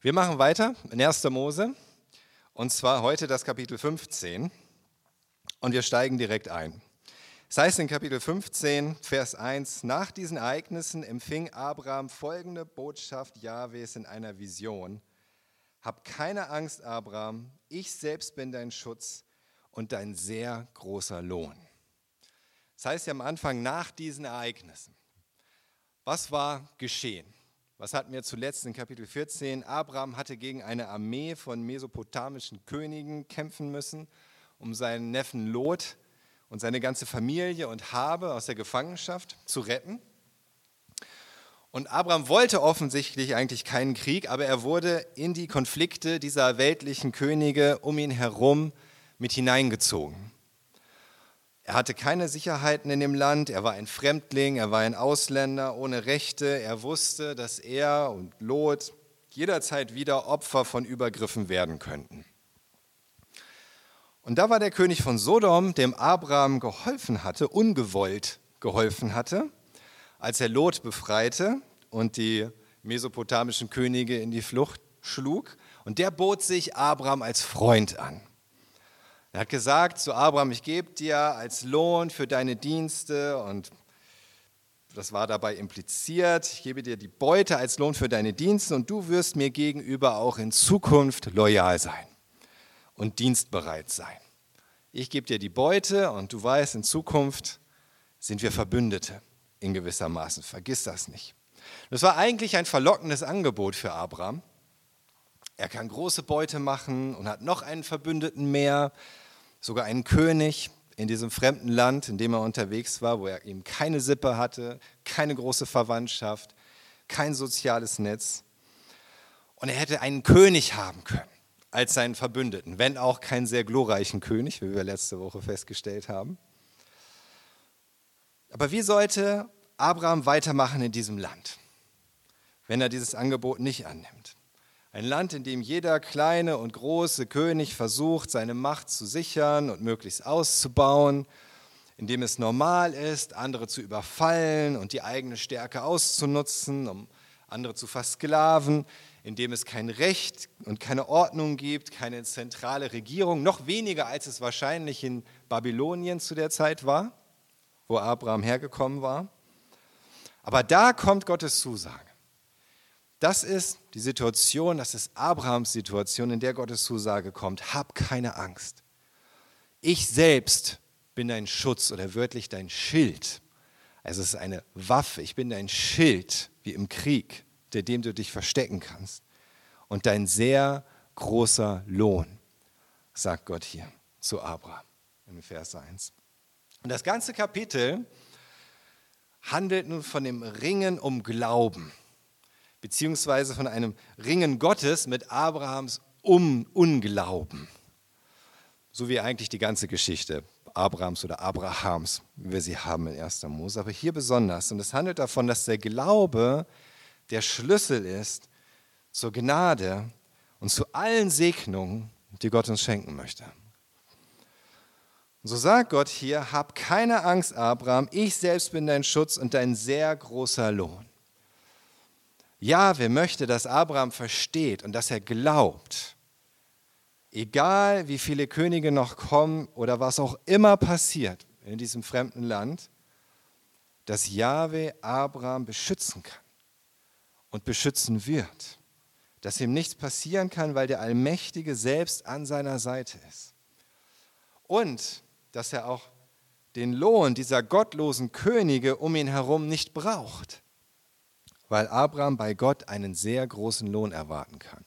Wir machen weiter in 1. Mose und zwar heute das Kapitel 15 und wir steigen direkt ein. Es heißt in Kapitel 15, Vers 1, nach diesen Ereignissen empfing Abraham folgende Botschaft Jahwes in einer Vision. Hab keine Angst, Abraham, ich selbst bin dein Schutz und dein sehr großer Lohn. Das heißt ja am Anfang nach diesen Ereignissen. Was war geschehen? Was hatten wir zuletzt in Kapitel 14? Abraham hatte gegen eine Armee von mesopotamischen Königen kämpfen müssen, um seinen Neffen Lot und seine ganze Familie und Habe aus der Gefangenschaft zu retten. Und Abraham wollte offensichtlich eigentlich keinen Krieg, aber er wurde in die Konflikte dieser weltlichen Könige um ihn herum mit hineingezogen. Er hatte keine Sicherheiten in dem Land, er war ein Fremdling, er war ein Ausländer ohne Rechte, er wusste, dass er und Lot jederzeit wieder Opfer von Übergriffen werden könnten. Und da war der König von Sodom, dem Abraham geholfen hatte, ungewollt geholfen hatte, als er Lot befreite und die mesopotamischen Könige in die Flucht schlug. Und der bot sich Abraham als Freund an. Er hat gesagt zu Abraham, ich gebe dir als Lohn für deine Dienste und das war dabei impliziert, ich gebe dir die Beute als Lohn für deine Dienste und du wirst mir gegenüber auch in Zukunft loyal sein und dienstbereit sein. Ich gebe dir die Beute und du weißt, in Zukunft sind wir Verbündete in gewisser Maßen. Vergiss das nicht. Das war eigentlich ein verlockendes Angebot für Abraham. Er kann große Beute machen und hat noch einen Verbündeten mehr, sogar einen König in diesem fremden Land, in dem er unterwegs war, wo er eben keine Sippe hatte, keine große Verwandtschaft, kein soziales Netz. Und er hätte einen König haben können als seinen Verbündeten, wenn auch keinen sehr glorreichen König, wie wir letzte Woche festgestellt haben. Aber wie sollte Abraham weitermachen in diesem Land, wenn er dieses Angebot nicht annimmt? Ein Land, in dem jeder kleine und große König versucht, seine Macht zu sichern und möglichst auszubauen, in dem es normal ist, andere zu überfallen und die eigene Stärke auszunutzen, um andere zu versklaven, in dem es kein Recht und keine Ordnung gibt, keine zentrale Regierung, noch weniger als es wahrscheinlich in Babylonien zu der Zeit war, wo Abraham hergekommen war. Aber da kommt Gottes Zusage. Das ist die Situation, das ist Abrahams Situation, in der Gottes Zusage kommt. Hab keine Angst. Ich selbst bin dein Schutz oder wörtlich dein Schild. Also es ist eine Waffe. Ich bin dein Schild wie im Krieg, der dem du dich verstecken kannst. Und dein sehr großer Lohn, sagt Gott hier zu Abraham in Vers 1. Und das ganze Kapitel handelt nun von dem Ringen um Glauben beziehungsweise von einem Ringen Gottes mit Abrahams um Unglauben. So wie eigentlich die ganze Geschichte Abrahams oder Abrahams, wie wir sie haben in 1. Mose. Aber hier besonders. Und es handelt davon, dass der Glaube der Schlüssel ist zur Gnade und zu allen Segnungen, die Gott uns schenken möchte. Und so sagt Gott hier, hab keine Angst, Abraham, ich selbst bin dein Schutz und dein sehr großer Lohn. Ja, wer möchte, dass Abraham versteht und dass er glaubt, egal wie viele Könige noch kommen oder was auch immer passiert in diesem fremden Land, dass Jahwe Abraham beschützen kann und beschützen wird. Dass ihm nichts passieren kann, weil der Allmächtige selbst an seiner Seite ist. Und dass er auch den Lohn dieser gottlosen Könige um ihn herum nicht braucht weil Abraham bei Gott einen sehr großen Lohn erwarten kann.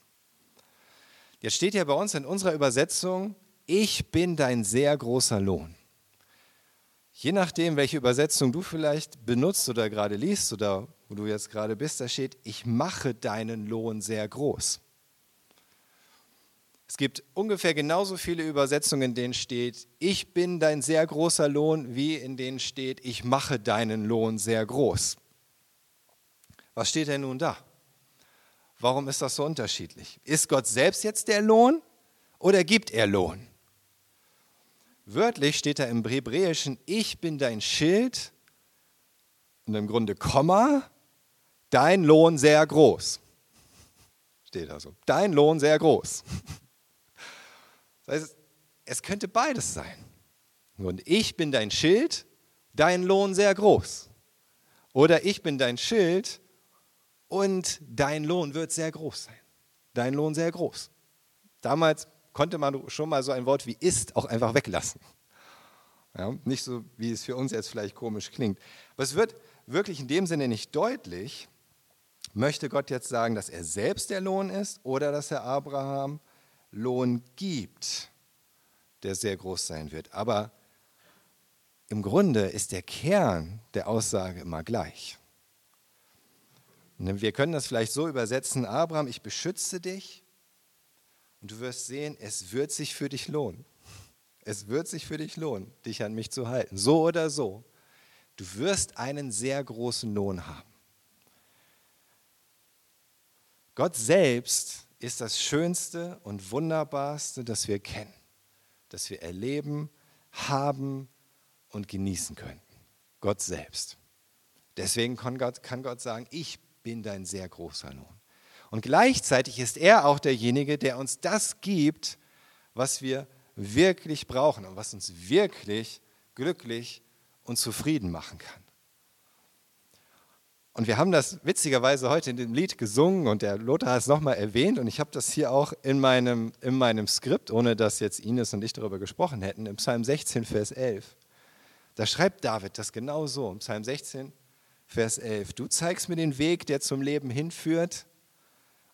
Jetzt steht ja bei uns in unserer Übersetzung, ich bin dein sehr großer Lohn. Je nachdem, welche Übersetzung du vielleicht benutzt oder gerade liest oder wo du jetzt gerade bist, da steht, ich mache deinen Lohn sehr groß. Es gibt ungefähr genauso viele Übersetzungen, in denen steht, ich bin dein sehr großer Lohn, wie in denen steht, ich mache deinen Lohn sehr groß. Was steht denn nun da? Warum ist das so unterschiedlich? Ist Gott selbst jetzt der Lohn oder gibt er Lohn? Wörtlich steht da im Hebräischen, ich bin dein Schild und im Grunde Komma, dein Lohn sehr groß. steht da so. Dein Lohn sehr groß. Das heißt, es könnte beides sein. Und ich bin dein Schild, dein Lohn sehr groß. Oder ich bin dein Schild und dein Lohn wird sehr groß sein. Dein Lohn sehr groß. Damals konnte man schon mal so ein Wort wie ist auch einfach weglassen. Ja, nicht so, wie es für uns jetzt vielleicht komisch klingt. Aber es wird wirklich in dem Sinne nicht deutlich, möchte Gott jetzt sagen, dass er selbst der Lohn ist oder dass er Abraham Lohn gibt, der sehr groß sein wird. Aber im Grunde ist der Kern der Aussage immer gleich. Wir können das vielleicht so übersetzen, Abraham, ich beschütze dich und du wirst sehen, es wird sich für dich lohnen. Es wird sich für dich lohnen, dich an mich zu halten. So oder so. Du wirst einen sehr großen Lohn haben. Gott selbst ist das Schönste und Wunderbarste, das wir kennen, das wir erleben, haben und genießen können. Gott selbst. Deswegen kann Gott, kann Gott sagen, ich bin dein sehr großer Lohn. Und gleichzeitig ist er auch derjenige, der uns das gibt, was wir wirklich brauchen und was uns wirklich glücklich und zufrieden machen kann. Und wir haben das witzigerweise heute in dem Lied gesungen und der Lothar hat es nochmal erwähnt und ich habe das hier auch in meinem, in meinem Skript, ohne dass jetzt Ines und ich darüber gesprochen hätten, im Psalm 16, Vers 11. Da schreibt David das genau so, im Psalm 16, Vers 11. Du zeigst mir den Weg, der zum Leben hinführt.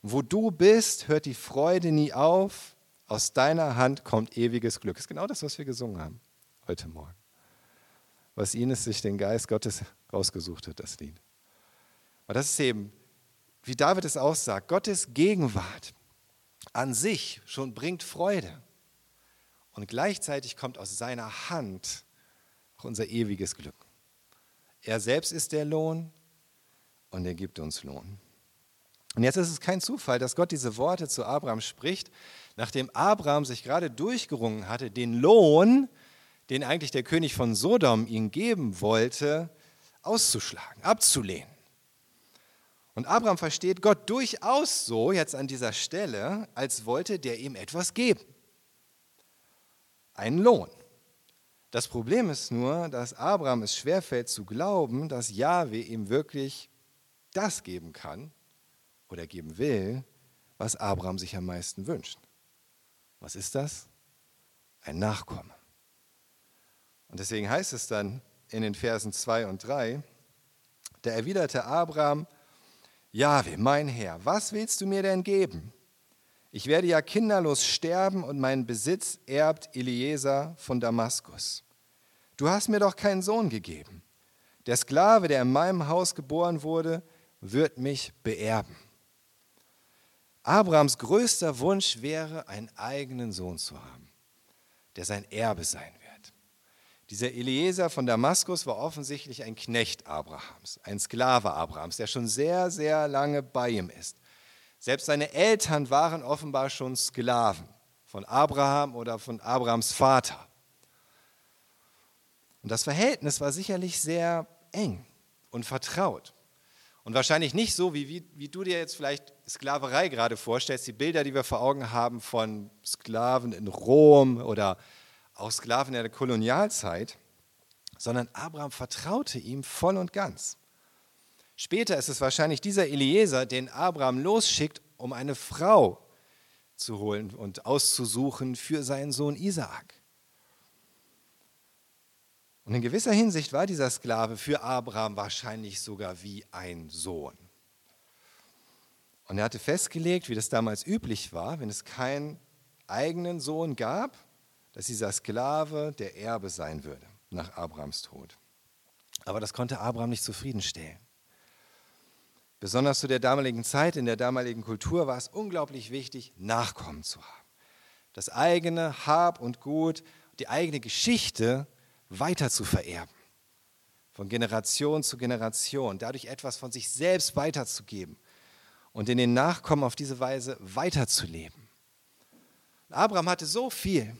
Wo du bist, hört die Freude nie auf. Aus deiner Hand kommt ewiges Glück. Das ist genau das, was wir gesungen haben heute Morgen. Was Ines sich den Geist Gottes rausgesucht hat, das Lied. Und das ist eben, wie David es auch sagt, Gottes Gegenwart an sich schon bringt Freude. Und gleichzeitig kommt aus seiner Hand auch unser ewiges Glück. Er selbst ist der Lohn und er gibt uns Lohn. Und jetzt ist es kein Zufall, dass Gott diese Worte zu Abraham spricht, nachdem Abraham sich gerade durchgerungen hatte, den Lohn, den eigentlich der König von Sodom ihm geben wollte, auszuschlagen, abzulehnen. Und Abraham versteht Gott durchaus so jetzt an dieser Stelle, als wollte der ihm etwas geben. Einen Lohn. Das Problem ist nur, dass Abraham es schwerfällt zu glauben, dass Jahwe ihm wirklich das geben kann, oder geben will, was Abraham sich am meisten wünscht. Was ist das? Ein Nachkomme. Und deswegen heißt es dann in den Versen 2 und 3, da erwiderte Abraham, Jahwe, mein Herr, was willst du mir denn geben? Ich werde ja kinderlos sterben und meinen Besitz erbt Eliezer von Damaskus. Du hast mir doch keinen Sohn gegeben. Der Sklave, der in meinem Haus geboren wurde, wird mich beerben. Abrahams größter Wunsch wäre, einen eigenen Sohn zu haben, der sein Erbe sein wird. Dieser Eliezer von Damaskus war offensichtlich ein Knecht Abrahams, ein Sklave Abrahams, der schon sehr, sehr lange bei ihm ist. Selbst seine Eltern waren offenbar schon Sklaven von Abraham oder von Abrahams Vater. Und das Verhältnis war sicherlich sehr eng und vertraut. Und wahrscheinlich nicht so, wie, wie, wie du dir jetzt vielleicht Sklaverei gerade vorstellst, die Bilder, die wir vor Augen haben von Sklaven in Rom oder auch Sklaven in der Kolonialzeit, sondern Abraham vertraute ihm voll und ganz. Später ist es wahrscheinlich dieser Eliezer, den Abraham losschickt, um eine Frau zu holen und auszusuchen für seinen Sohn Isaak. Und in gewisser Hinsicht war dieser Sklave für Abraham wahrscheinlich sogar wie ein Sohn. Und er hatte festgelegt, wie das damals üblich war, wenn es keinen eigenen Sohn gab, dass dieser Sklave der Erbe sein würde nach Abrahams Tod. Aber das konnte Abraham nicht zufriedenstellen. Besonders zu der damaligen Zeit, in der damaligen Kultur war es unglaublich wichtig, Nachkommen zu haben. Das eigene Hab und Gut, die eigene Geschichte weiter zu vererben. Von Generation zu Generation. Dadurch etwas von sich selbst weiterzugeben und in den Nachkommen auf diese Weise weiterzuleben. Abraham hatte so viel,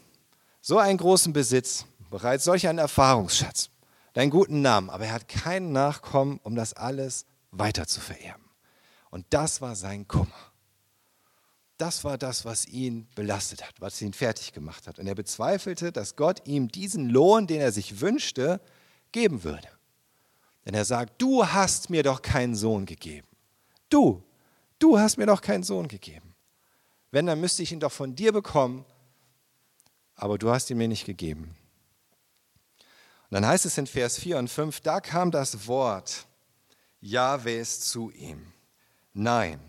so einen großen Besitz, bereits solch einen Erfahrungsschatz, einen guten Namen, aber er hat keinen Nachkommen, um das alles weiter zu vererben. Und das war sein Kummer. Das war das, was ihn belastet hat, was ihn fertig gemacht hat. Und er bezweifelte, dass Gott ihm diesen Lohn, den er sich wünschte, geben würde. Denn er sagt, du hast mir doch keinen Sohn gegeben. Du, du hast mir doch keinen Sohn gegeben. Wenn, dann müsste ich ihn doch von dir bekommen, aber du hast ihn mir nicht gegeben. Und dann heißt es in Vers 4 und 5, da kam das Wort Jahwes zu ihm. Nein,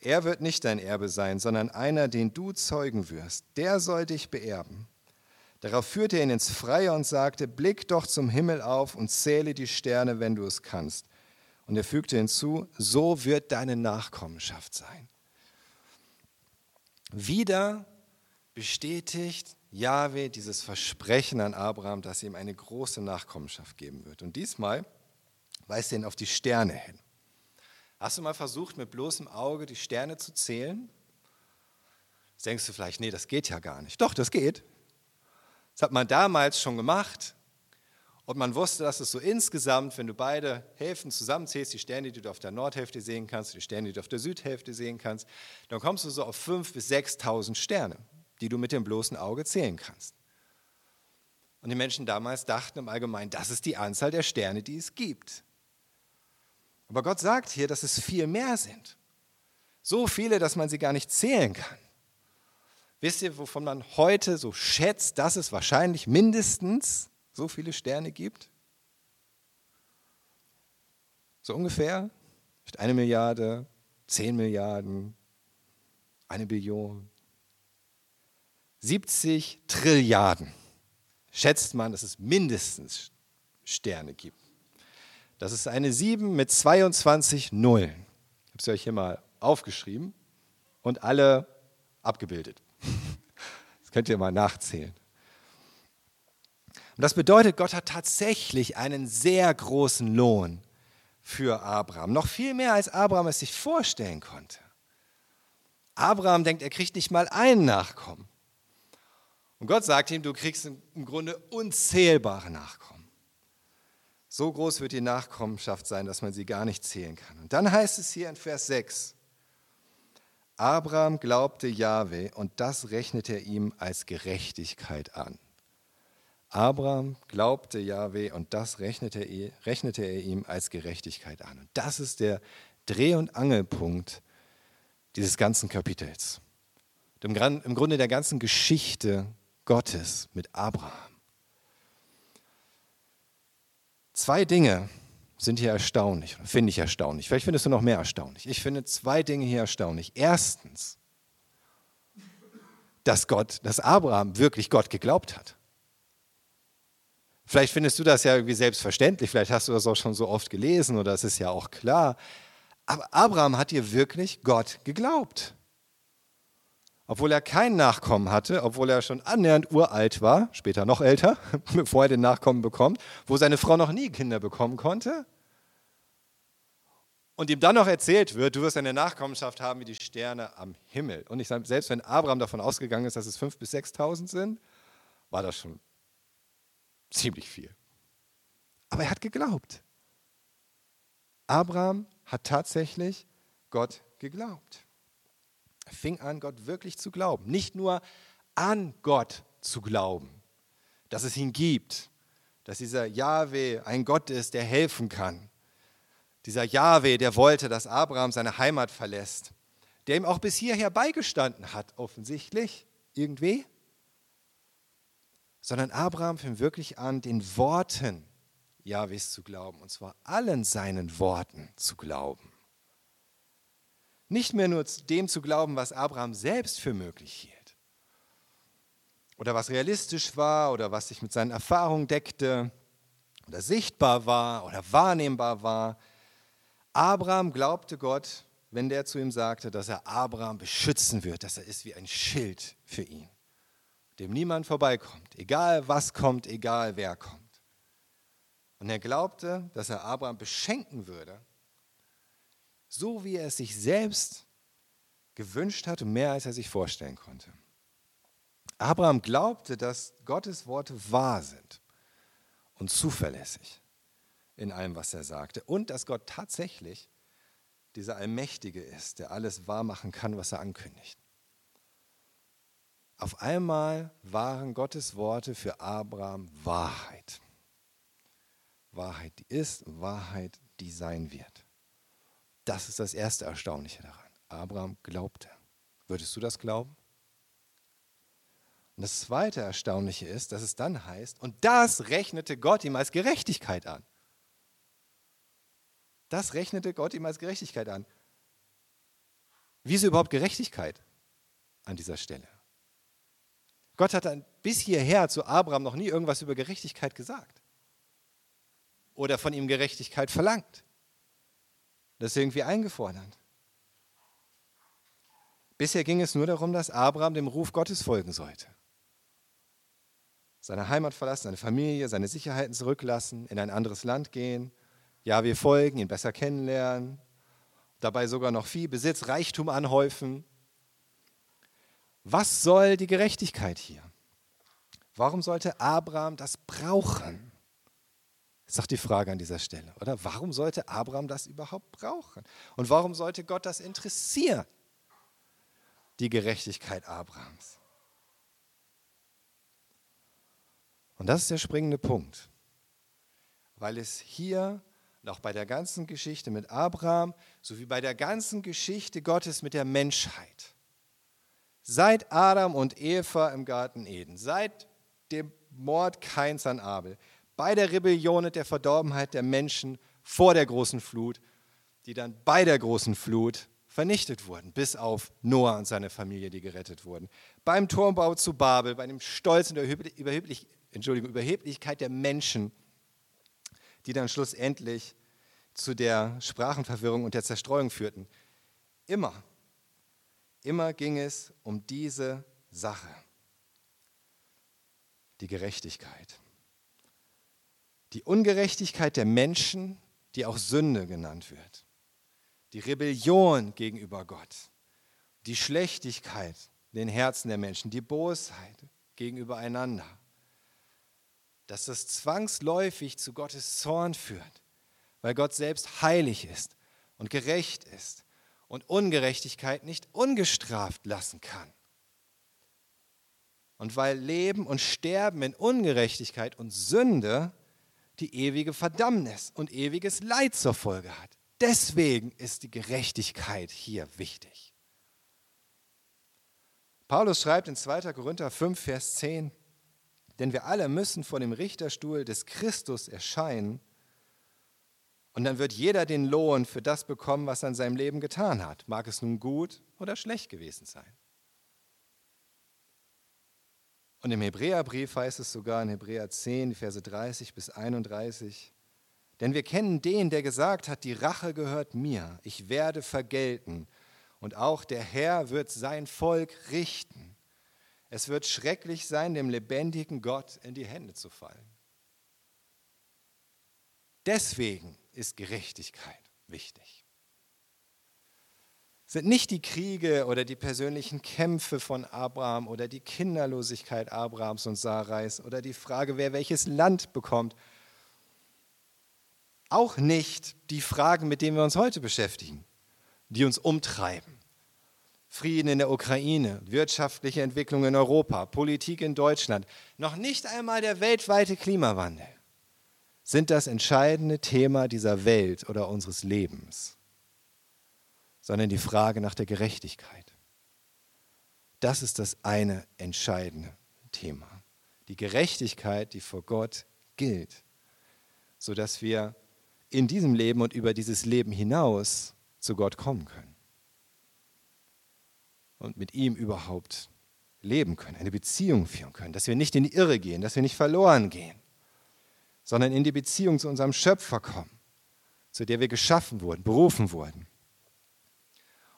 er wird nicht dein Erbe sein, sondern einer, den du zeugen wirst. Der soll dich beerben. Darauf führte er ihn ins Freie und sagte, blick doch zum Himmel auf und zähle die Sterne, wenn du es kannst. Und er fügte hinzu, so wird deine Nachkommenschaft sein. Wieder bestätigt Jahwe dieses Versprechen an Abraham, dass ihm eine große Nachkommenschaft geben wird. Und diesmal weist er ihn auf die Sterne hin. Hast du mal versucht, mit bloßem Auge die Sterne zu zählen? Jetzt denkst du vielleicht, nee, das geht ja gar nicht. Doch, das geht. Das hat man damals schon gemacht. Und man wusste, dass es so insgesamt, wenn du beide Hälften zusammenzählst, die Sterne, die du auf der Nordhälfte sehen kannst, die Sterne, die du auf der Südhälfte sehen kannst, dann kommst du so auf 5.000 bis 6.000 Sterne, die du mit dem bloßen Auge zählen kannst. Und die Menschen damals dachten im Allgemeinen, das ist die Anzahl der Sterne, die es gibt. Aber Gott sagt hier, dass es viel mehr sind. So viele, dass man sie gar nicht zählen kann. Wisst ihr, wovon man heute so schätzt, dass es wahrscheinlich mindestens so viele Sterne gibt? So ungefähr? Eine Milliarde, zehn Milliarden, eine Billion. 70 Trilliarden schätzt man, dass es mindestens Sterne gibt. Das ist eine 7 mit 22 Nullen. Ich habe sie euch hier mal aufgeschrieben und alle abgebildet. Das könnt ihr mal nachzählen. Und das bedeutet, Gott hat tatsächlich einen sehr großen Lohn für Abraham. Noch viel mehr, als Abraham es sich vorstellen konnte. Abraham denkt, er kriegt nicht mal einen Nachkommen. Und Gott sagt ihm, du kriegst im Grunde unzählbare Nachkommen. So groß wird die Nachkommenschaft sein, dass man sie gar nicht zählen kann. Und dann heißt es hier in Vers 6, Abraham glaubte Jahwe und das rechnete er ihm als Gerechtigkeit an. Abraham glaubte Jahwe und das rechnete er, rechnete er ihm als Gerechtigkeit an. Und das ist der Dreh- und Angelpunkt dieses ganzen Kapitels. Im Grunde der ganzen Geschichte Gottes mit Abraham. Zwei Dinge sind hier erstaunlich, finde ich erstaunlich. Vielleicht findest du noch mehr erstaunlich. Ich finde zwei Dinge hier erstaunlich. Erstens, dass Gott, dass Abraham wirklich Gott geglaubt hat. Vielleicht findest du das ja irgendwie selbstverständlich, vielleicht hast du das auch schon so oft gelesen oder es ist ja auch klar. Aber Abraham hat dir wirklich Gott geglaubt obwohl er kein Nachkommen hatte, obwohl er schon annähernd uralt war, später noch älter, bevor er den Nachkommen bekommt, wo seine Frau noch nie Kinder bekommen konnte. Und ihm dann noch erzählt wird, du wirst eine Nachkommenschaft haben wie die Sterne am Himmel. Und ich sage, selbst wenn Abraham davon ausgegangen ist, dass es 5.000 bis 6.000 sind, war das schon ziemlich viel. Aber er hat geglaubt. Abraham hat tatsächlich Gott geglaubt. Er fing an, Gott wirklich zu glauben. Nicht nur an Gott zu glauben, dass es ihn gibt, dass dieser Jahwe ein Gott ist, der helfen kann. Dieser Jahwe, der wollte, dass Abraham seine Heimat verlässt, der ihm auch bis hierher beigestanden hat, offensichtlich, irgendwie. Sondern Abraham fing wirklich an, den Worten Jahwes zu glauben, und zwar allen seinen Worten zu glauben. Nicht mehr nur dem zu glauben, was Abraham selbst für möglich hielt. Oder was realistisch war oder was sich mit seinen Erfahrungen deckte oder sichtbar war oder wahrnehmbar war. Abraham glaubte Gott, wenn der zu ihm sagte, dass er Abraham beschützen wird, dass er ist wie ein Schild für ihn, dem niemand vorbeikommt, egal was kommt, egal wer kommt. Und er glaubte, dass er Abraham beschenken würde so wie er es sich selbst gewünscht hat und mehr als er sich vorstellen konnte. Abraham glaubte, dass Gottes Worte wahr sind und zuverlässig in allem, was er sagte und dass Gott tatsächlich dieser Allmächtige ist, der alles wahr machen kann, was er ankündigt. Auf einmal waren Gottes Worte für Abraham Wahrheit. Wahrheit, die ist Wahrheit, die sein wird. Das ist das erste Erstaunliche daran. Abraham glaubte. Würdest du das glauben? Und das zweite Erstaunliche ist, dass es dann heißt, und das rechnete Gott ihm als Gerechtigkeit an. Das rechnete Gott ihm als Gerechtigkeit an. Wieso überhaupt Gerechtigkeit an dieser Stelle? Gott hat bis hierher zu Abraham noch nie irgendwas über Gerechtigkeit gesagt oder von ihm Gerechtigkeit verlangt. Das ist irgendwie eingefordert. Bisher ging es nur darum, dass Abraham dem Ruf Gottes folgen sollte. Seine Heimat verlassen, seine Familie, seine Sicherheiten zurücklassen, in ein anderes Land gehen. Ja, wir folgen, ihn besser kennenlernen, dabei sogar noch viel Besitz, Reichtum anhäufen. Was soll die Gerechtigkeit hier? Warum sollte Abraham das brauchen? Das ist doch die Frage an dieser Stelle, oder? Warum sollte Abraham das überhaupt brauchen? Und warum sollte Gott das interessieren? Die Gerechtigkeit Abrahams. Und das ist der springende Punkt, weil es hier auch bei der ganzen Geschichte mit Abraham sowie bei der ganzen Geschichte Gottes mit der Menschheit, seit Adam und Eva im Garten Eden, seit dem Mord Kains an Abel, bei der Rebellion und der Verdorbenheit der Menschen vor der großen Flut, die dann bei der großen Flut vernichtet wurden, bis auf Noah und seine Familie, die gerettet wurden. Beim Turmbau zu Babel, bei dem Stolz und der Überheblich Entschuldigung, Überheblichkeit der Menschen, die dann schlussendlich zu der Sprachenverwirrung und der Zerstreuung führten. Immer, immer ging es um diese Sache, die Gerechtigkeit. Die Ungerechtigkeit der Menschen, die auch Sünde genannt wird. Die Rebellion gegenüber Gott. Die Schlechtigkeit in den Herzen der Menschen. Die Bosheit gegenüber einander dass das zwangsläufig zu Gottes Zorn führt, weil Gott selbst heilig ist und gerecht ist und Ungerechtigkeit nicht ungestraft lassen kann. Und weil Leben und Sterben in Ungerechtigkeit und Sünde die ewige Verdammnis und ewiges Leid zur Folge hat. Deswegen ist die Gerechtigkeit hier wichtig. Paulus schreibt in 2. Korinther 5, Vers 10, denn wir alle müssen vor dem Richterstuhl des Christus erscheinen. Und dann wird jeder den Lohn für das bekommen, was er in seinem Leben getan hat. Mag es nun gut oder schlecht gewesen sein. Und im Hebräerbrief heißt es sogar in Hebräer 10, Verse 30 bis 31, denn wir kennen den, der gesagt hat, die Rache gehört mir, ich werde vergelten, und auch der Herr wird sein Volk richten. Es wird schrecklich sein, dem lebendigen Gott in die Hände zu fallen. Deswegen ist Gerechtigkeit wichtig. Sind nicht die Kriege oder die persönlichen Kämpfe von Abraham oder die Kinderlosigkeit Abrahams und Sarais oder die Frage, wer welches Land bekommt. Auch nicht die Fragen, mit denen wir uns heute beschäftigen, die uns umtreiben. Frieden in der Ukraine, wirtschaftliche Entwicklung in Europa, Politik in Deutschland, noch nicht einmal der weltweite Klimawandel sind das entscheidende Thema dieser Welt oder unseres Lebens, sondern die Frage nach der Gerechtigkeit. Das ist das eine entscheidende Thema. Die Gerechtigkeit, die vor Gott gilt, sodass wir in diesem Leben und über dieses Leben hinaus zu Gott kommen können und mit ihm überhaupt leben können, eine Beziehung führen können, dass wir nicht in die Irre gehen, dass wir nicht verloren gehen, sondern in die Beziehung zu unserem Schöpfer kommen, zu der wir geschaffen wurden, berufen wurden.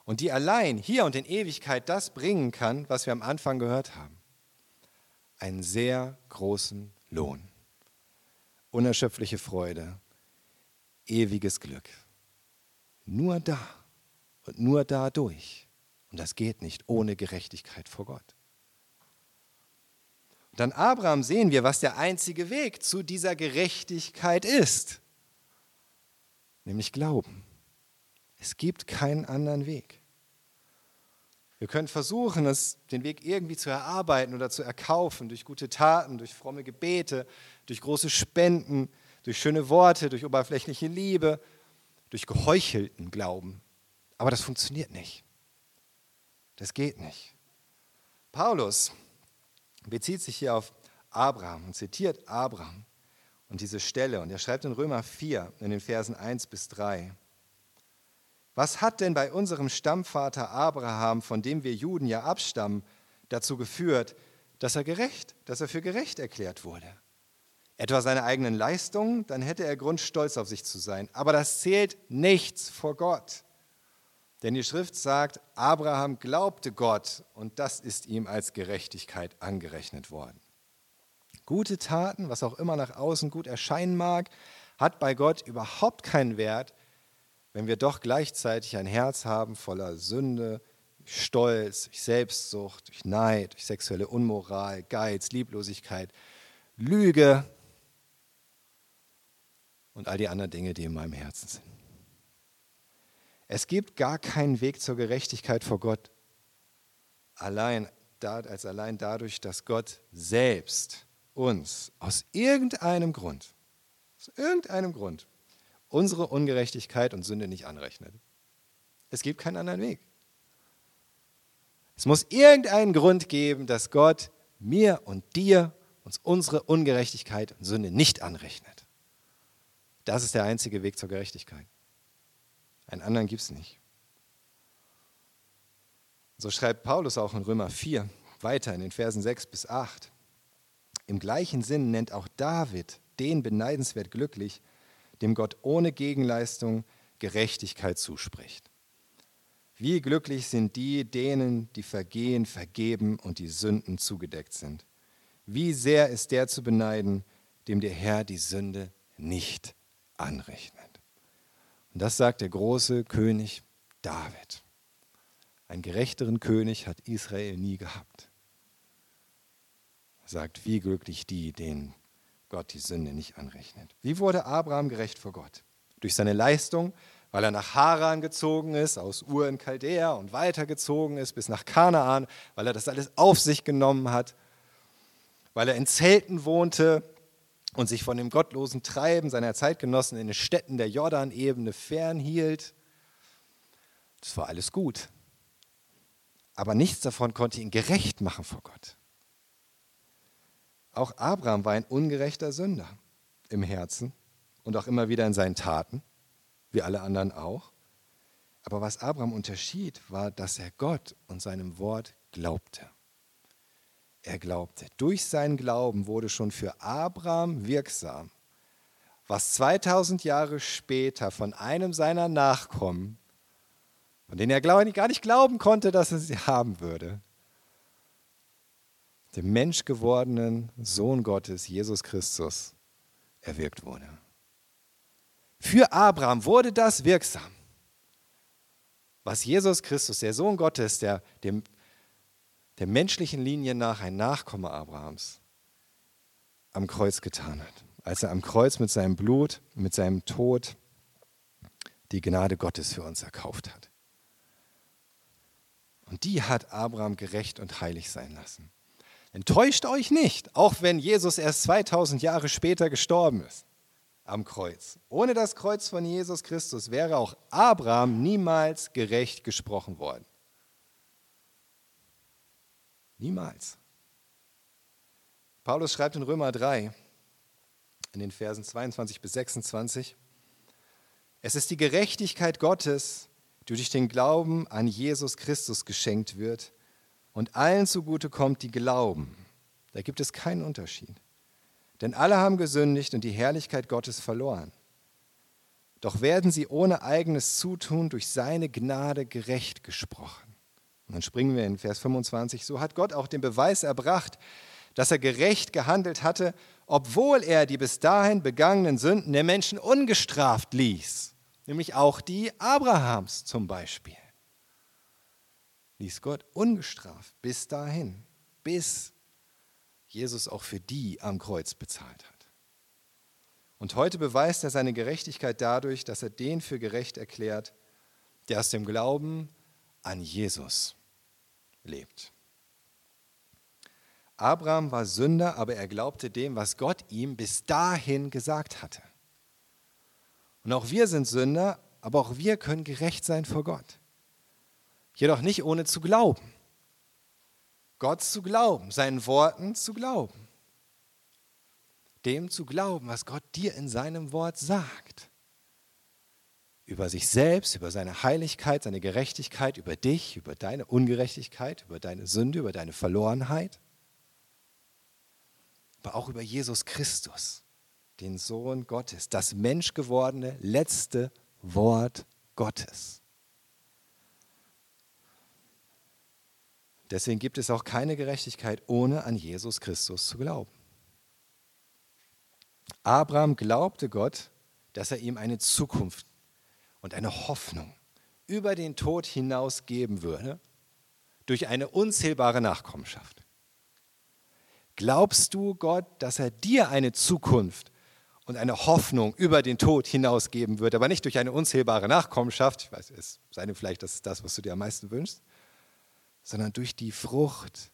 Und die allein hier und in Ewigkeit das bringen kann, was wir am Anfang gehört haben. Einen sehr großen Lohn, unerschöpfliche Freude, ewiges Glück. Nur da und nur dadurch und das geht nicht ohne Gerechtigkeit vor Gott. Und an Abraham sehen wir, was der einzige Weg zu dieser Gerechtigkeit ist, nämlich Glauben. Es gibt keinen anderen Weg. Wir können versuchen, es, den Weg irgendwie zu erarbeiten oder zu erkaufen, durch gute Taten, durch fromme Gebete, durch große Spenden, durch schöne Worte, durch oberflächliche Liebe, durch geheuchelten Glauben. Aber das funktioniert nicht. Das geht nicht. Paulus bezieht sich hier auf Abraham und zitiert Abraham und diese Stelle. Und er schreibt in Römer 4 in den Versen 1 bis 3. Was hat denn bei unserem Stammvater Abraham, von dem wir Juden ja abstammen, dazu geführt, dass er gerecht, dass er für gerecht erklärt wurde? Etwa seine eigenen Leistungen, dann hätte er Grund, stolz auf sich zu sein. Aber das zählt nichts vor Gott. Denn die Schrift sagt, Abraham glaubte Gott und das ist ihm als Gerechtigkeit angerechnet worden. Gute Taten, was auch immer nach außen gut erscheinen mag, hat bei Gott überhaupt keinen Wert, wenn wir doch gleichzeitig ein Herz haben voller Sünde, Stolz, Selbstsucht, Neid, sexuelle Unmoral, Geiz, Lieblosigkeit, Lüge und all die anderen Dinge, die in meinem Herzen sind. Es gibt gar keinen Weg zur Gerechtigkeit vor Gott, allein als allein dadurch, dass Gott selbst uns aus irgendeinem Grund, aus irgendeinem Grund, unsere Ungerechtigkeit und Sünde nicht anrechnet. Es gibt keinen anderen Weg. Es muss irgendeinen Grund geben, dass Gott mir und dir uns unsere Ungerechtigkeit und Sünde nicht anrechnet. Das ist der einzige Weg zur Gerechtigkeit. Einen anderen gibt es nicht. So schreibt Paulus auch in Römer 4 weiter in den Versen 6 bis 8. Im gleichen Sinn nennt auch David den beneidenswert glücklich, dem Gott ohne Gegenleistung Gerechtigkeit zuspricht. Wie glücklich sind die, denen die Vergehen vergeben und die Sünden zugedeckt sind. Wie sehr ist der zu beneiden, dem der Herr die Sünde nicht anrechnet. Und das sagt der große König David. Einen gerechteren König hat Israel nie gehabt. Er sagt, wie glücklich die, denen Gott die Sünde nicht anrechnet. Wie wurde Abraham gerecht vor Gott? Durch seine Leistung, weil er nach Haran gezogen ist, aus Ur in Chaldea und weitergezogen ist bis nach Kanaan, weil er das alles auf sich genommen hat, weil er in Zelten wohnte und sich von dem gottlosen Treiben seiner Zeitgenossen in den Städten der Jordanebene fernhielt. Das war alles gut. Aber nichts davon konnte ihn gerecht machen vor Gott. Auch Abraham war ein ungerechter Sünder im Herzen und auch immer wieder in seinen Taten, wie alle anderen auch. Aber was Abraham unterschied, war, dass er Gott und seinem Wort glaubte. Er glaubte. Durch seinen Glauben wurde schon für Abraham wirksam, was 2000 Jahre später von einem seiner Nachkommen, von denen er gar nicht glauben konnte, dass er sie haben würde, dem menschgewordenen Sohn Gottes, Jesus Christus, erwirkt wurde. Für Abraham wurde das wirksam, was Jesus Christus, der Sohn Gottes, der dem, der menschlichen Linie nach ein Nachkomme Abrahams, am Kreuz getan hat. Als er am Kreuz mit seinem Blut, mit seinem Tod die Gnade Gottes für uns erkauft hat. Und die hat Abraham gerecht und heilig sein lassen. Enttäuscht euch nicht, auch wenn Jesus erst 2000 Jahre später gestorben ist am Kreuz. Ohne das Kreuz von Jesus Christus wäre auch Abraham niemals gerecht gesprochen worden. Niemals. Paulus schreibt in Römer 3, in den Versen 22 bis 26, es ist die Gerechtigkeit Gottes, die durch den Glauben an Jesus Christus geschenkt wird, und allen zugute kommt, die glauben. Da gibt es keinen Unterschied. Denn alle haben gesündigt und die Herrlichkeit Gottes verloren. Doch werden sie ohne eigenes Zutun durch seine Gnade gerecht gesprochen. Und dann springen wir in Vers 25. So hat Gott auch den Beweis erbracht, dass er gerecht gehandelt hatte, obwohl er die bis dahin begangenen Sünden der Menschen ungestraft ließ. Nämlich auch die Abrahams zum Beispiel ließ Gott ungestraft bis dahin, bis Jesus auch für die am Kreuz bezahlt hat. Und heute beweist er seine Gerechtigkeit dadurch, dass er den für gerecht erklärt, der aus dem Glauben an Jesus lebt. Abraham war Sünder, aber er glaubte dem, was Gott ihm bis dahin gesagt hatte. Und auch wir sind Sünder, aber auch wir können gerecht sein vor Gott. Jedoch nicht ohne zu glauben. Gott zu glauben, seinen Worten zu glauben. Dem zu glauben, was Gott dir in seinem Wort sagt. Über sich selbst, über seine Heiligkeit, seine Gerechtigkeit, über dich, über deine Ungerechtigkeit, über deine Sünde, über deine Verlorenheit. Aber auch über Jesus Christus, den Sohn Gottes, das menschgewordene letzte Wort Gottes. Deswegen gibt es auch keine Gerechtigkeit, ohne an Jesus Christus zu glauben. Abraham glaubte Gott, dass er ihm eine Zukunft und eine Hoffnung über den Tod hinaus geben würde, durch eine unzählbare Nachkommenschaft. Glaubst du Gott, dass er dir eine Zukunft und eine Hoffnung über den Tod hinaus geben wird, aber nicht durch eine unzählbare Nachkommenschaft, ich weiß, es sei vielleicht das, ist das, was du dir am meisten wünschst, sondern durch die Frucht,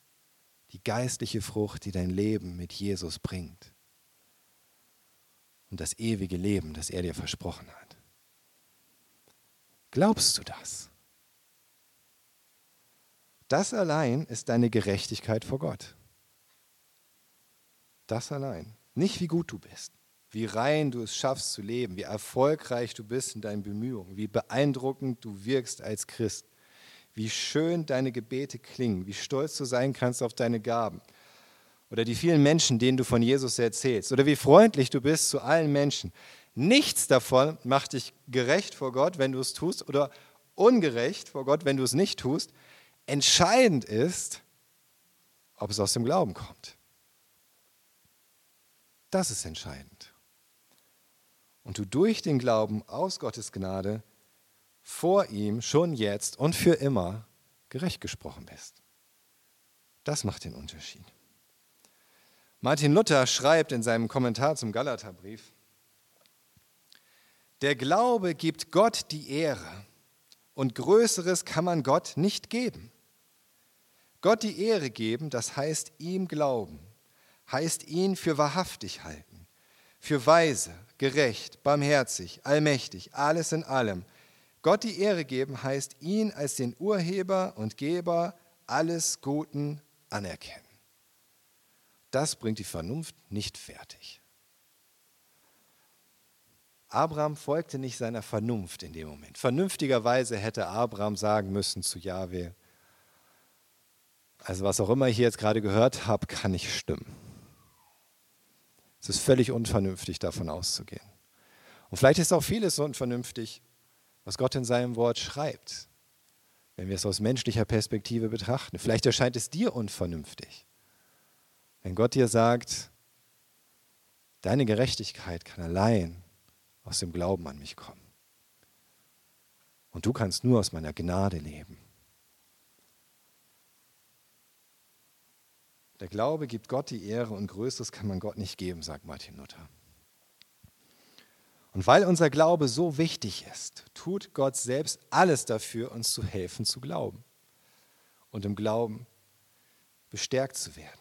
die geistliche Frucht, die dein Leben mit Jesus bringt. Und das ewige Leben, das er dir versprochen hat. Glaubst du das? Das allein ist deine Gerechtigkeit vor Gott. Das allein. Nicht wie gut du bist, wie rein du es schaffst zu leben, wie erfolgreich du bist in deinen Bemühungen, wie beeindruckend du wirkst als Christ wie schön deine Gebete klingen, wie stolz du sein kannst auf deine Gaben. Oder die vielen Menschen, denen du von Jesus erzählst. Oder wie freundlich du bist zu allen Menschen. Nichts davon macht dich gerecht vor Gott, wenn du es tust, oder ungerecht vor Gott, wenn du es nicht tust. Entscheidend ist, ob es aus dem Glauben kommt. Das ist entscheidend. Und du durch den Glauben aus Gottes Gnade vor ihm schon jetzt und für immer gerecht gesprochen bist. Das macht den Unterschied. Martin Luther schreibt in seinem Kommentar zum Galaterbrief, der Glaube gibt Gott die Ehre und Größeres kann man Gott nicht geben. Gott die Ehre geben, das heißt ihm glauben, heißt ihn für wahrhaftig halten, für weise, gerecht, barmherzig, allmächtig, alles in allem, Gott die Ehre geben heißt ihn als den Urheber und Geber alles Guten anerkennen. Das bringt die Vernunft nicht fertig. Abraham folgte nicht seiner Vernunft in dem Moment. Vernünftigerweise hätte Abraham sagen müssen zu Jahwe, also was auch immer ich jetzt gerade gehört habe, kann nicht stimmen. Es ist völlig unvernünftig davon auszugehen. Und vielleicht ist auch vieles unvernünftig, was Gott in seinem Wort schreibt, wenn wir es aus menschlicher Perspektive betrachten. Vielleicht erscheint es dir unvernünftig, wenn Gott dir sagt, deine Gerechtigkeit kann allein aus dem Glauben an mich kommen. Und du kannst nur aus meiner Gnade leben. Der Glaube gibt Gott die Ehre und Größeres kann man Gott nicht geben, sagt Martin Luther. Und weil unser Glaube so wichtig ist, tut Gott selbst alles dafür, uns zu helfen zu glauben und im Glauben bestärkt zu werden.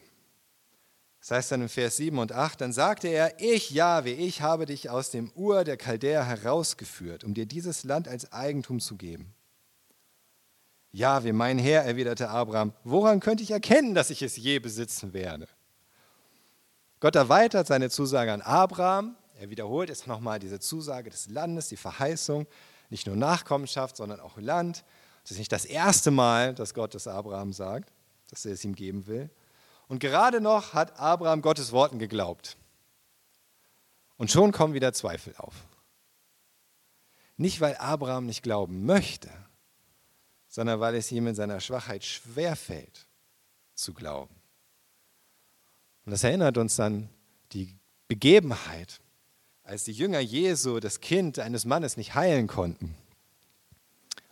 Das heißt dann im Vers 7 und 8, dann sagte er, ich, Jahwe, ich habe dich aus dem Ur der Chaldäer herausgeführt, um dir dieses Land als Eigentum zu geben. Jahwe, mein Herr, erwiderte Abraham, woran könnte ich erkennen, dass ich es je besitzen werde? Gott erweitert seine Zusage an Abraham er wiederholt jetzt nochmal diese Zusage des Landes, die Verheißung, nicht nur Nachkommenschaft, sondern auch Land. Das ist nicht das erste Mal, dass Gott das Abraham sagt, dass er es ihm geben will. Und gerade noch hat Abraham Gottes Worten geglaubt. Und schon kommen wieder Zweifel auf. Nicht, weil Abraham nicht glauben möchte, sondern weil es ihm in seiner Schwachheit schwerfällt zu glauben. Und das erinnert uns an die Begebenheit, als die Jünger Jesu das Kind eines Mannes nicht heilen konnten.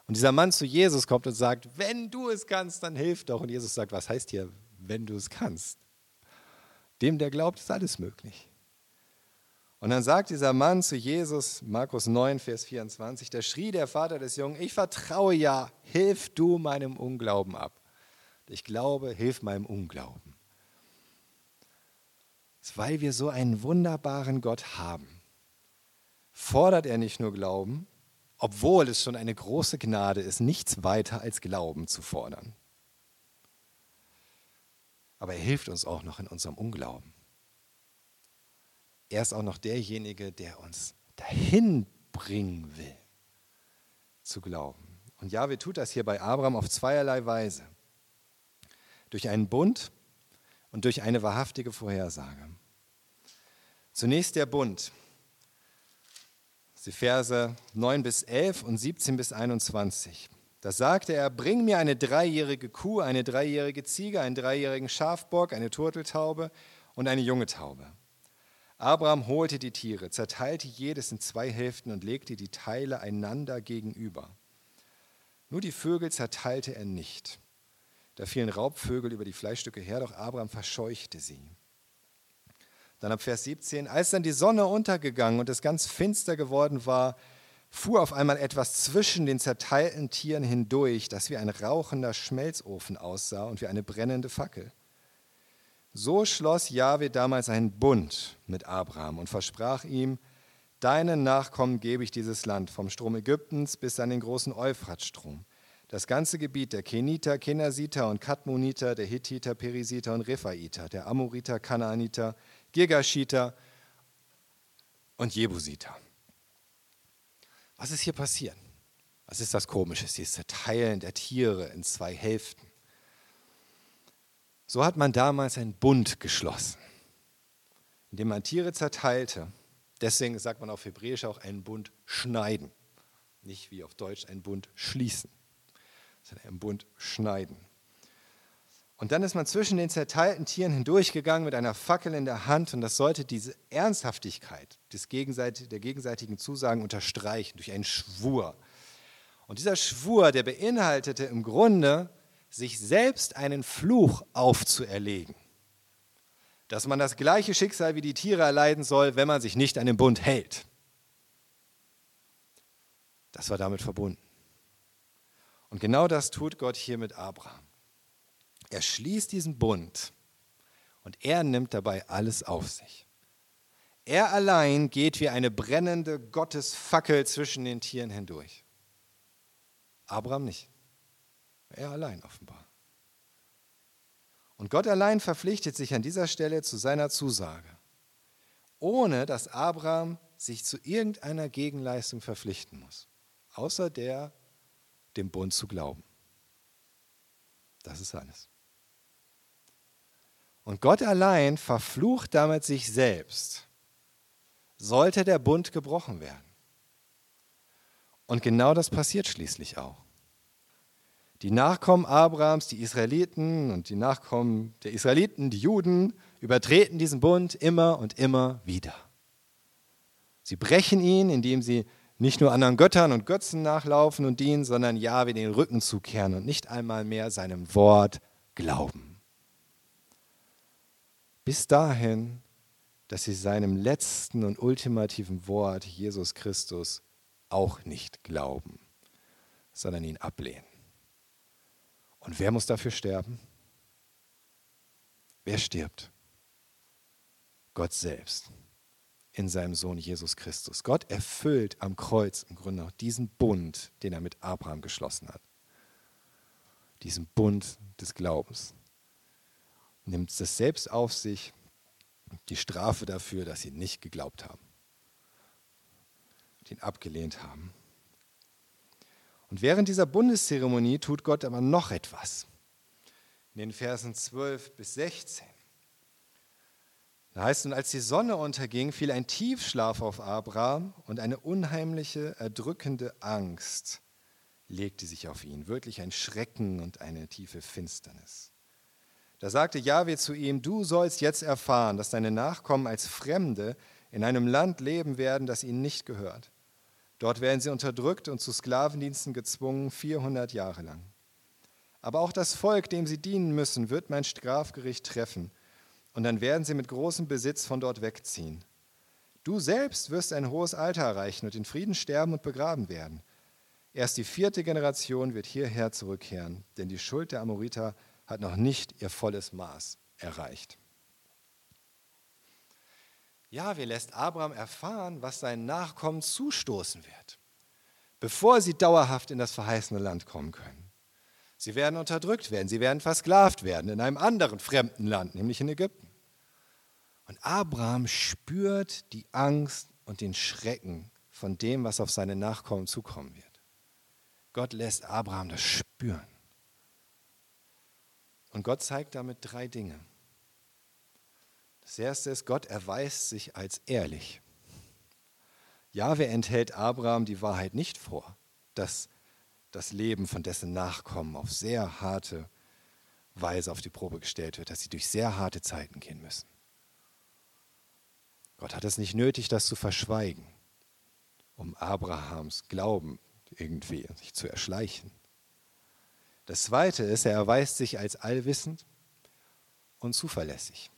Und dieser Mann zu Jesus kommt und sagt, wenn du es kannst, dann hilf doch. Und Jesus sagt, was heißt hier, wenn du es kannst? Dem, der glaubt, ist alles möglich. Und dann sagt dieser Mann zu Jesus, Markus 9, Vers 24, da schrie der Vater des Jungen, ich vertraue ja, hilf du meinem Unglauben ab. Ich glaube, hilf meinem Unglauben. Weil wir so einen wunderbaren Gott haben, fordert er nicht nur Glauben, obwohl es schon eine große Gnade ist, nichts weiter als Glauben zu fordern. Aber er hilft uns auch noch in unserem Unglauben. Er ist auch noch derjenige, der uns dahin bringen will, zu glauben. Und Jahwe tut das hier bei Abraham auf zweierlei Weise. Durch einen Bund und durch eine wahrhaftige Vorhersage. Zunächst der Bund. Die Verse 9 bis 11 und 17 bis 21. Da sagte er, bring mir eine dreijährige Kuh, eine dreijährige Ziege, einen dreijährigen Schafbock, eine Turteltaube und eine junge Taube. Abraham holte die Tiere, zerteilte jedes in zwei Hälften und legte die Teile einander gegenüber. Nur die Vögel zerteilte er nicht. Da fielen Raubvögel über die Fleischstücke her, doch Abraham verscheuchte sie. Dann ab Vers 17, als dann die Sonne untergegangen und es ganz finster geworden war, fuhr auf einmal etwas zwischen den zerteilten Tieren hindurch, das wie ein rauchender Schmelzofen aussah und wie eine brennende Fackel. So schloss Jahwe damals einen Bund mit Abraham und versprach ihm, deinen Nachkommen gebe ich dieses Land, vom Strom Ägyptens bis an den großen Euphratstrom. Das ganze Gebiet der Keniter, Kenasiter und Kadmoniter, der Hittiter, Perisiter und Rephaiter, der Amoriter, Kanaaniter, Girgashiter und Jebusiter. Was ist hier passiert? Was ist das Komische? Dieses Zerteilen der Tiere in zwei Hälften. So hat man damals einen Bund geschlossen, indem man Tiere zerteilte. Deswegen sagt man auf Hebräisch auch einen Bund schneiden. Nicht wie auf Deutsch einen Bund schließen, sondern einen Bund schneiden. Und dann ist man zwischen den zerteilten Tieren hindurchgegangen mit einer Fackel in der Hand und das sollte diese Ernsthaftigkeit des gegenseit der gegenseitigen Zusagen unterstreichen durch einen Schwur. Und dieser Schwur, der beinhaltete im Grunde, sich selbst einen Fluch aufzuerlegen. Dass man das gleiche Schicksal wie die Tiere erleiden soll, wenn man sich nicht an den Bund hält. Das war damit verbunden. Und genau das tut Gott hier mit Abraham. Er schließt diesen Bund und er nimmt dabei alles auf sich. Er allein geht wie eine brennende Gottesfackel zwischen den Tieren hindurch. Abraham nicht. Er allein offenbar. Und Gott allein verpflichtet sich an dieser Stelle zu seiner Zusage, ohne dass Abraham sich zu irgendeiner Gegenleistung verpflichten muss, außer der, dem Bund zu glauben. Das ist alles. Und Gott allein verflucht damit sich selbst, sollte der Bund gebrochen werden. Und genau das passiert schließlich auch. Die Nachkommen Abrahams, die Israeliten und die Nachkommen der Israeliten, die Juden, übertreten diesen Bund immer und immer wieder. Sie brechen ihn, indem sie nicht nur anderen Göttern und Götzen nachlaufen und dienen, sondern Jahwe den Rücken zukehren und nicht einmal mehr seinem Wort glauben bis dahin, dass sie seinem letzten und ultimativen Wort, Jesus Christus, auch nicht glauben, sondern ihn ablehnen. Und wer muss dafür sterben? Wer stirbt? Gott selbst in seinem Sohn Jesus Christus. Gott erfüllt am Kreuz im Grunde auch diesen Bund, den er mit Abraham geschlossen hat. Diesen Bund des Glaubens nimmt es selbst auf sich, die Strafe dafür, dass sie nicht geglaubt haben, ihn abgelehnt haben. Und während dieser Bundeszeremonie tut Gott aber noch etwas. In den Versen 12 bis 16. Da heißt es, und als die Sonne unterging, fiel ein Tiefschlaf auf Abraham und eine unheimliche, erdrückende Angst legte sich auf ihn. Wirklich ein Schrecken und eine tiefe Finsternis. Da sagte Jahwe zu ihm, du sollst jetzt erfahren, dass deine Nachkommen als Fremde in einem Land leben werden, das ihnen nicht gehört. Dort werden sie unterdrückt und zu Sklavendiensten gezwungen, 400 Jahre lang. Aber auch das Volk, dem sie dienen müssen, wird mein Strafgericht treffen, und dann werden sie mit großem Besitz von dort wegziehen. Du selbst wirst ein hohes Alter erreichen und in Frieden sterben und begraben werden. Erst die vierte Generation wird hierher zurückkehren, denn die Schuld der Amoriter hat noch nicht ihr volles Maß erreicht. Jahwe lässt Abraham erfahren, was seinen Nachkommen zustoßen wird, bevor sie dauerhaft in das verheißene Land kommen können. Sie werden unterdrückt werden, sie werden versklavt werden in einem anderen fremden Land, nämlich in Ägypten. Und Abraham spürt die Angst und den Schrecken von dem, was auf seine Nachkommen zukommen wird. Gott lässt Abraham das spüren. Und Gott zeigt damit drei Dinge. Das erste ist, Gott erweist sich als ehrlich. Jahwe enthält Abraham die Wahrheit nicht vor, dass das Leben von dessen Nachkommen auf sehr harte Weise auf die Probe gestellt wird, dass sie durch sehr harte Zeiten gehen müssen. Gott hat es nicht nötig, das zu verschweigen, um Abrahams Glauben irgendwie sich zu erschleichen. Das Zweite ist, er erweist sich als allwissend und zuverlässig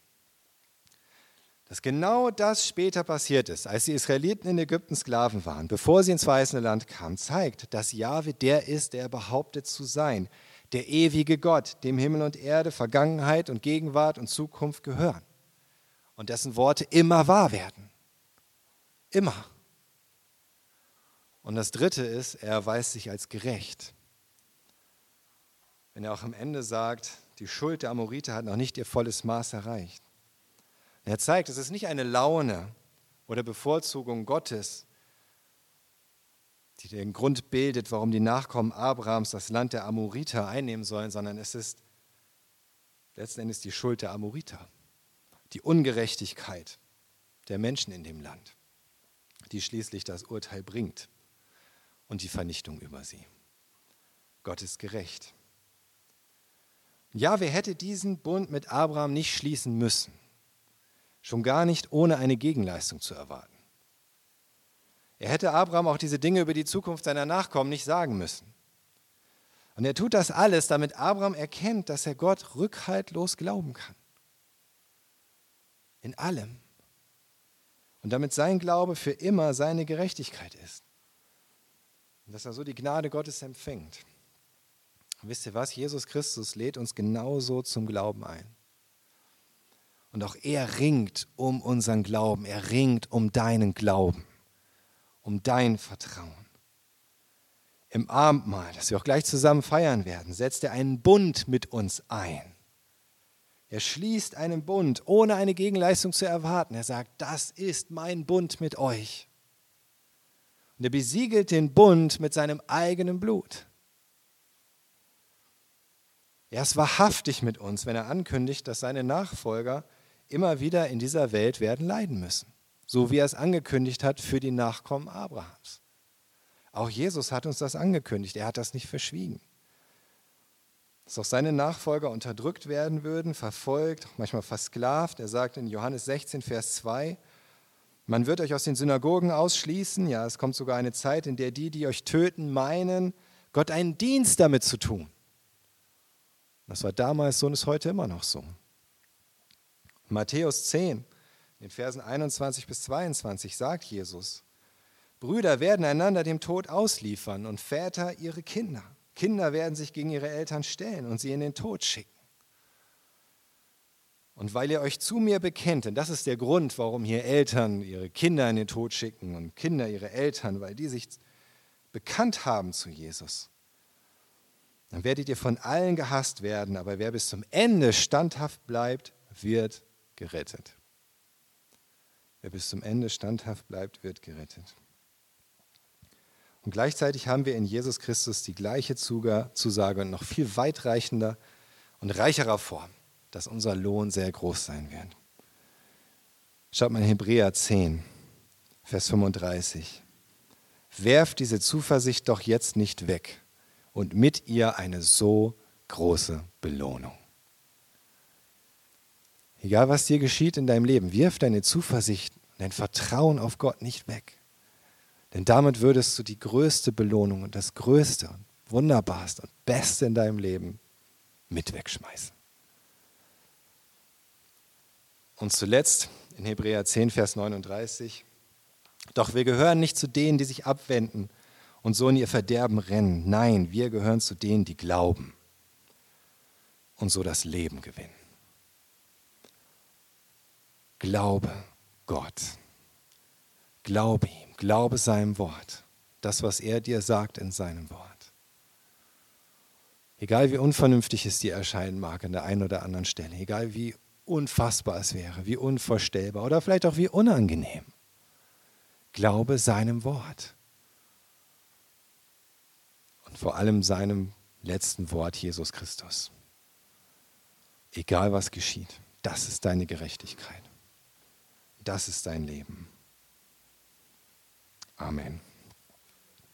dass genau das später passiert ist, als die Israeliten in Ägypten Sklaven waren, bevor sie ins verheißene Land kamen, zeigt, dass Jahwe der ist, der behauptet zu sein, der ewige Gott, dem Himmel und Erde, Vergangenheit und Gegenwart und Zukunft gehören und dessen Worte immer wahr werden. Immer. Und das Dritte ist, er erweist sich als gerecht. Wenn er auch am Ende sagt, die Schuld der Amorite hat noch nicht ihr volles Maß erreicht. Er zeigt, es ist nicht eine Laune oder Bevorzugung Gottes, die den Grund bildet, warum die Nachkommen Abrahams das Land der Amoriter einnehmen sollen, sondern es ist letzten Endes die Schuld der Amoriter, die Ungerechtigkeit der Menschen in dem Land, die schließlich das Urteil bringt und die Vernichtung über sie. Gott ist gerecht. Ja, wer hätte diesen Bund mit Abraham nicht schließen müssen schon gar nicht ohne eine Gegenleistung zu erwarten. Er hätte Abraham auch diese Dinge über die Zukunft seiner Nachkommen nicht sagen müssen. Und er tut das alles, damit Abraham erkennt, dass er Gott rückhaltlos glauben kann. In allem. Und damit sein Glaube für immer seine Gerechtigkeit ist. Und dass er so die Gnade Gottes empfängt. Wisst ihr was? Jesus Christus lädt uns genauso zum Glauben ein. Und auch er ringt um unseren Glauben. Er ringt um deinen Glauben, um dein Vertrauen. Im Abendmahl, das wir auch gleich zusammen feiern werden, setzt er einen Bund mit uns ein. Er schließt einen Bund, ohne eine Gegenleistung zu erwarten. Er sagt, das ist mein Bund mit euch. Und er besiegelt den Bund mit seinem eigenen Blut. Er ist wahrhaftig mit uns, wenn er ankündigt, dass seine Nachfolger immer wieder in dieser Welt werden leiden müssen, so wie er es angekündigt hat für die Nachkommen Abrahams. Auch Jesus hat uns das angekündigt, er hat das nicht verschwiegen. Dass auch seine Nachfolger unterdrückt werden würden, verfolgt, manchmal versklavt. Er sagt in Johannes 16, Vers 2, man wird euch aus den Synagogen ausschließen. Ja, es kommt sogar eine Zeit, in der die, die euch töten, meinen, Gott einen Dienst damit zu tun. Das war damals so und ist heute immer noch so. Matthäus 10, in Versen 21 bis 22 sagt Jesus, Brüder werden einander dem Tod ausliefern und Väter ihre Kinder. Kinder werden sich gegen ihre Eltern stellen und sie in den Tod schicken. Und weil ihr euch zu mir bekennt, und das ist der Grund, warum hier Eltern ihre Kinder in den Tod schicken und Kinder ihre Eltern, weil die sich bekannt haben zu Jesus, dann werdet ihr von allen gehasst werden, aber wer bis zum Ende standhaft bleibt, wird gerettet. Wer bis zum Ende standhaft bleibt, wird gerettet. Und gleichzeitig haben wir in Jesus Christus die gleiche Zusage und noch viel weitreichender und reicherer Form, dass unser Lohn sehr groß sein wird. Schaut mal in Hebräer 10, Vers 35. Werft diese Zuversicht doch jetzt nicht weg und mit ihr eine so große Belohnung. Egal was dir geschieht in deinem Leben, wirf deine Zuversicht, dein Vertrauen auf Gott nicht weg. Denn damit würdest du die größte Belohnung und das Größte und Wunderbarste und Beste in deinem Leben mit wegschmeißen. Und zuletzt in Hebräer 10, Vers 39. Doch wir gehören nicht zu denen, die sich abwenden und so in ihr Verderben rennen. Nein, wir gehören zu denen, die glauben und so das Leben gewinnen. Glaube Gott. Glaube ihm, glaube seinem Wort. Das, was er dir sagt in seinem Wort. Egal wie unvernünftig es dir erscheinen mag an der einen oder anderen Stelle, egal wie unfassbar es wäre, wie unvorstellbar oder vielleicht auch wie unangenehm. Glaube seinem Wort. Vor allem seinem letzten Wort, Jesus Christus. Egal was geschieht, das ist deine Gerechtigkeit. Das ist dein Leben. Amen.